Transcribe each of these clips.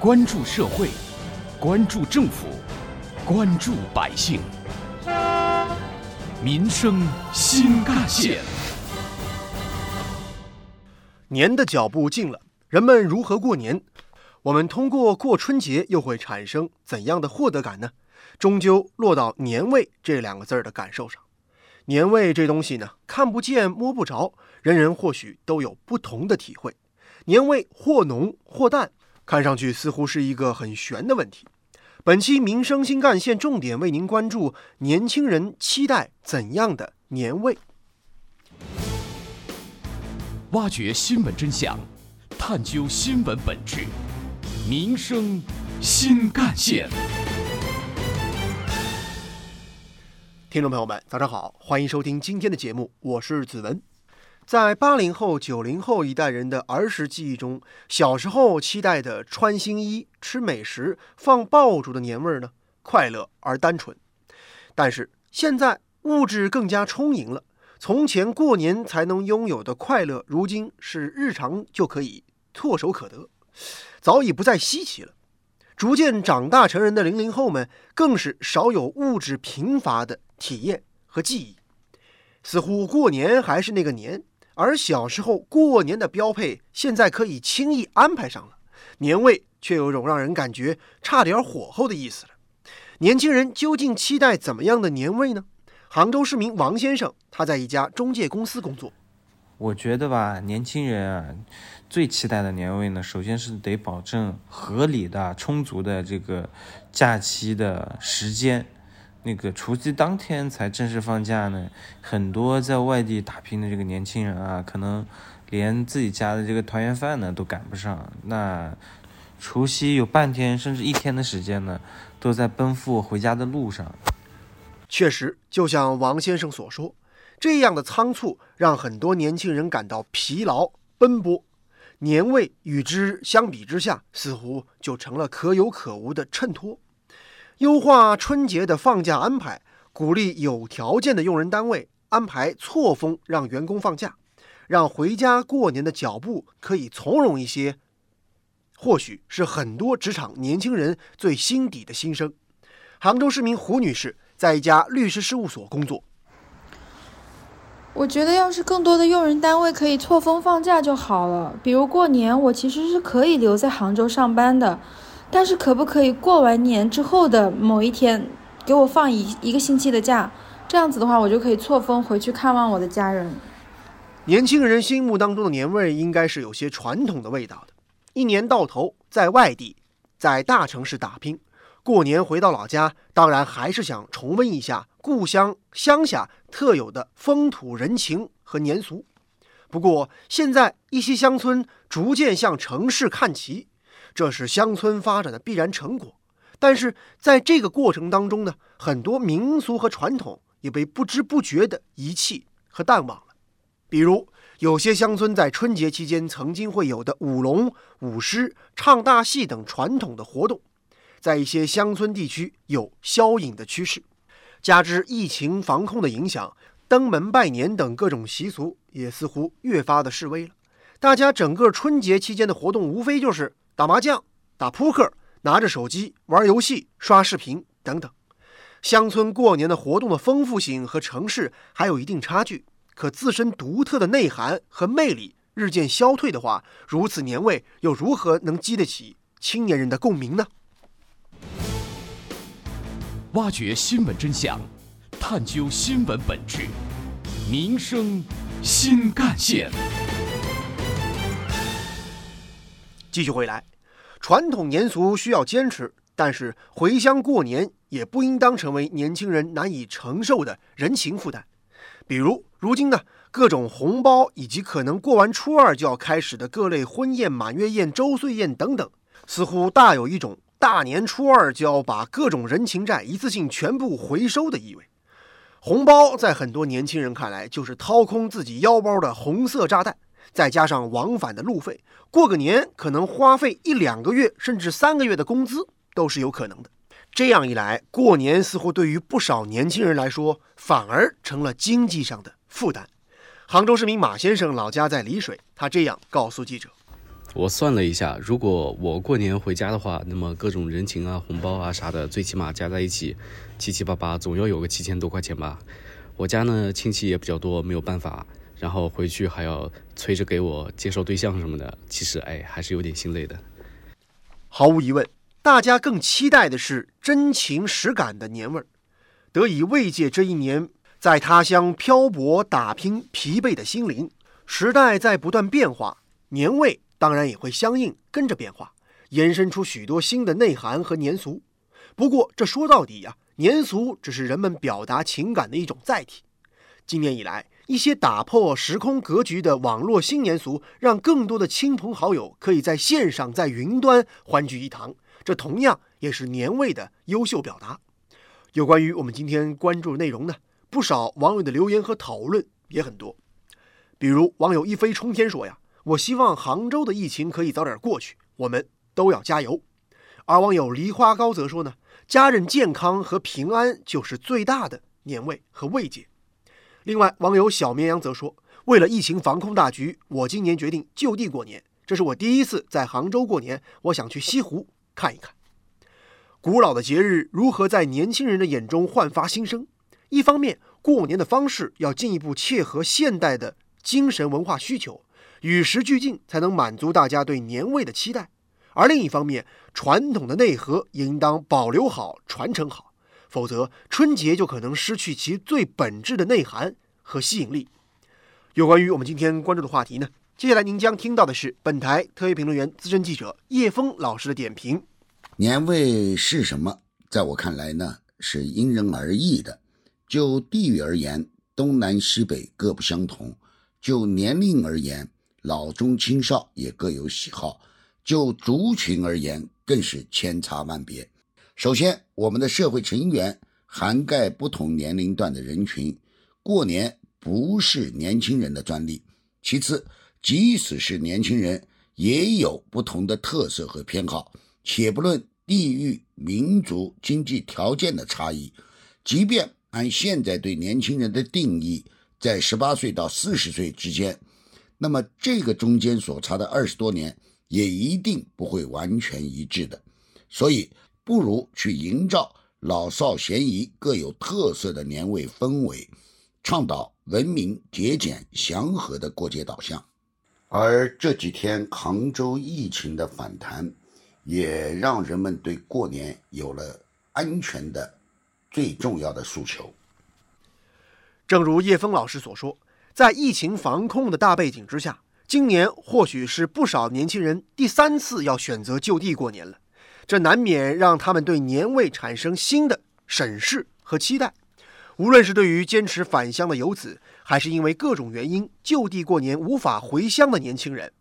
关注社会，关注政府，关注百姓，民生新干线。年的脚步近了，人们如何过年？我们通过过春节又会产生怎样的获得感呢？终究落到“年味”这两个字儿的感受上。年味这东西呢，看不见摸不着，人人或许都有不同的体会。年味或浓或淡。看上去似乎是一个很悬的问题。本期民生新干线重点为您关注：年轻人期待怎样的年味？挖掘新闻真相，探究新闻本质。民生新干线。听众朋友们，早上好，欢迎收听今天的节目，我是子文。在八零后、九零后一代人的儿时记忆中，小时候期待的穿新衣、吃美食、放爆竹的年味儿呢，快乐而单纯。但是现在物质更加充盈了，从前过年才能拥有的快乐，如今是日常就可以唾手可得，早已不再稀奇了。逐渐长大成人的零零后们，更是少有物质贫乏的体验和记忆，似乎过年还是那个年。而小时候过年的标配，现在可以轻易安排上了，年味却有种让人感觉差点火候的意思了。年轻人究竟期待怎么样的年味呢？杭州市民王先生，他在一家中介公司工作。我觉得吧，年轻人啊，最期待的年味呢，首先是得保证合理的、充足的这个假期的时间。那个除夕当天才正式放假呢，很多在外地打拼的这个年轻人啊，可能连自己家的这个团圆饭呢都赶不上。那除夕有半天甚至一天的时间呢，都在奔赴回家的路上。确实，就像王先生所说，这样的仓促让很多年轻人感到疲劳奔波。年味与之相比之下，似乎就成了可有可无的衬托。优化春节的放假安排，鼓励有条件的用人单位安排错峰让员工放假，让回家过年的脚步可以从容一些。或许是很多职场年轻人最心底的心声。杭州市民胡女士在一家律师事务所工作。我觉得，要是更多的用人单位可以错峰放假就好了。比如过年，我其实是可以留在杭州上班的。但是可不可以过完年之后的某一天，给我放一一个星期的假？这样子的话，我就可以错峰回去看望我的家人。年轻人心目当中的年味，应该是有些传统的味道的。一年到头在外地，在大城市打拼，过年回到老家，当然还是想重温一下故乡乡下特有的风土人情和年俗。不过，现在一些乡村逐渐向城市看齐。这是乡村发展的必然成果，但是在这个过程当中呢，很多民俗和传统也被不知不觉地遗弃和淡忘了。比如，有些乡村在春节期间曾经会有的舞龙、舞狮、唱大戏等传统的活动，在一些乡村地区有消隐的趋势。加之疫情防控的影响，登门拜年等各种习俗也似乎越发的式微了。大家整个春节期间的活动，无非就是。打麻将、打扑克、拿着手机玩游戏、刷视频等等，乡村过年的活动的丰富性和城市还有一定差距。可自身独特的内涵和魅力日渐消退的话，如此年味又如何能激得起青年人的共鸣呢？挖掘新闻真相，探究新闻本质，民生新干线。继续回来。传统年俗需要坚持，但是回乡过年也不应当成为年轻人难以承受的人情负担。比如，如今呢，各种红包以及可能过完初二就要开始的各类婚宴、满月宴、周岁宴等等，似乎大有一种大年初二就要把各种人情债一次性全部回收的意味。红包在很多年轻人看来，就是掏空自己腰包的红色炸弹。再加上往返的路费，过个年可能花费一两个月甚至三个月的工资都是有可能的。这样一来，过年似乎对于不少年轻人来说，反而成了经济上的负担。杭州市民马先生老家在丽水，他这样告诉记者：“我算了一下，如果我过年回家的话，那么各种人情啊、红包啊啥的，最起码加在一起，七七八八总要有个七千多块钱吧。我家呢亲戚也比较多，没有办法，然后回去还要催着给我介绍对象什么的，其实哎还是有点心累的。毫无疑问，大家更期待的是真情实感的年味儿，得以慰藉这一年在他乡漂泊打拼疲惫的心灵。时代在不断变化，年味。当然也会相应跟着变化，延伸出许多新的内涵和年俗。不过这说到底呀，年俗只是人们表达情感的一种载体。今年以来，一些打破时空格局的网络新年俗，让更多的亲朋好友可以在线上、在云端欢聚一堂，这同样也是年味的优秀表达。有关于我们今天关注内容呢，不少网友的留言和讨论也很多。比如网友一飞冲天说呀。我希望杭州的疫情可以早点过去，我们都要加油。而网友梨花高则说呢，家人健康和平安就是最大的年味和慰藉。另外，网友小绵羊则说，为了疫情防控大局，我今年决定就地过年。这是我第一次在杭州过年，我想去西湖看一看。古老的节日如何在年轻人的眼中焕发新生？一方面，过年的方式要进一步切合现代的精神文化需求。与时俱进，才能满足大家对年味的期待。而另一方面，传统的内核应当保留好、传承好，否则春节就可能失去其最本质的内涵和吸引力。有关于我们今天关注的话题呢？接下来您将听到的是本台特约评论员、资深记者叶峰老师的点评。年味是什么？在我看来呢，是因人而异的。就地域而言，东南西北各不相同；就年龄而言，老中青少也各有喜好，就族群而言，更是千差万别。首先，我们的社会成员涵盖不同年龄段的人群，过年不是年轻人的专利。其次，即使是年轻人，也有不同的特色和偏好。且不论地域、民族、经济条件的差异，即便按现在对年轻人的定义，在十八岁到四十岁之间。那么，这个中间所差的二十多年，也一定不会完全一致的，所以不如去营造老少咸宜、各有特色的年味氛围，倡导文明、节俭、祥和的过节导向。而这几天杭州疫情的反弹，也让人们对过年有了安全的最重要的诉求。正如叶峰老师所说。在疫情防控的大背景之下，今年或许是不少年轻人第三次要选择就地过年了，这难免让他们对年味产生新的审视和期待。无论是对于坚持返乡的游子，还是因为各种原因就地过年无法回乡的年轻人，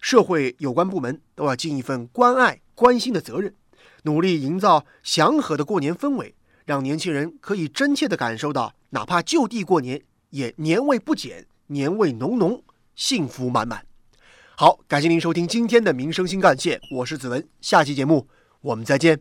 社会有关部门都要尽一份关爱、关心的责任，努力营造祥和的过年氛围，让年轻人可以真切地感受到，哪怕就地过年。也年味不减，年味浓浓，幸福满满。好，感谢您收听今天的民生新干线，我是子文，下期节目我们再见。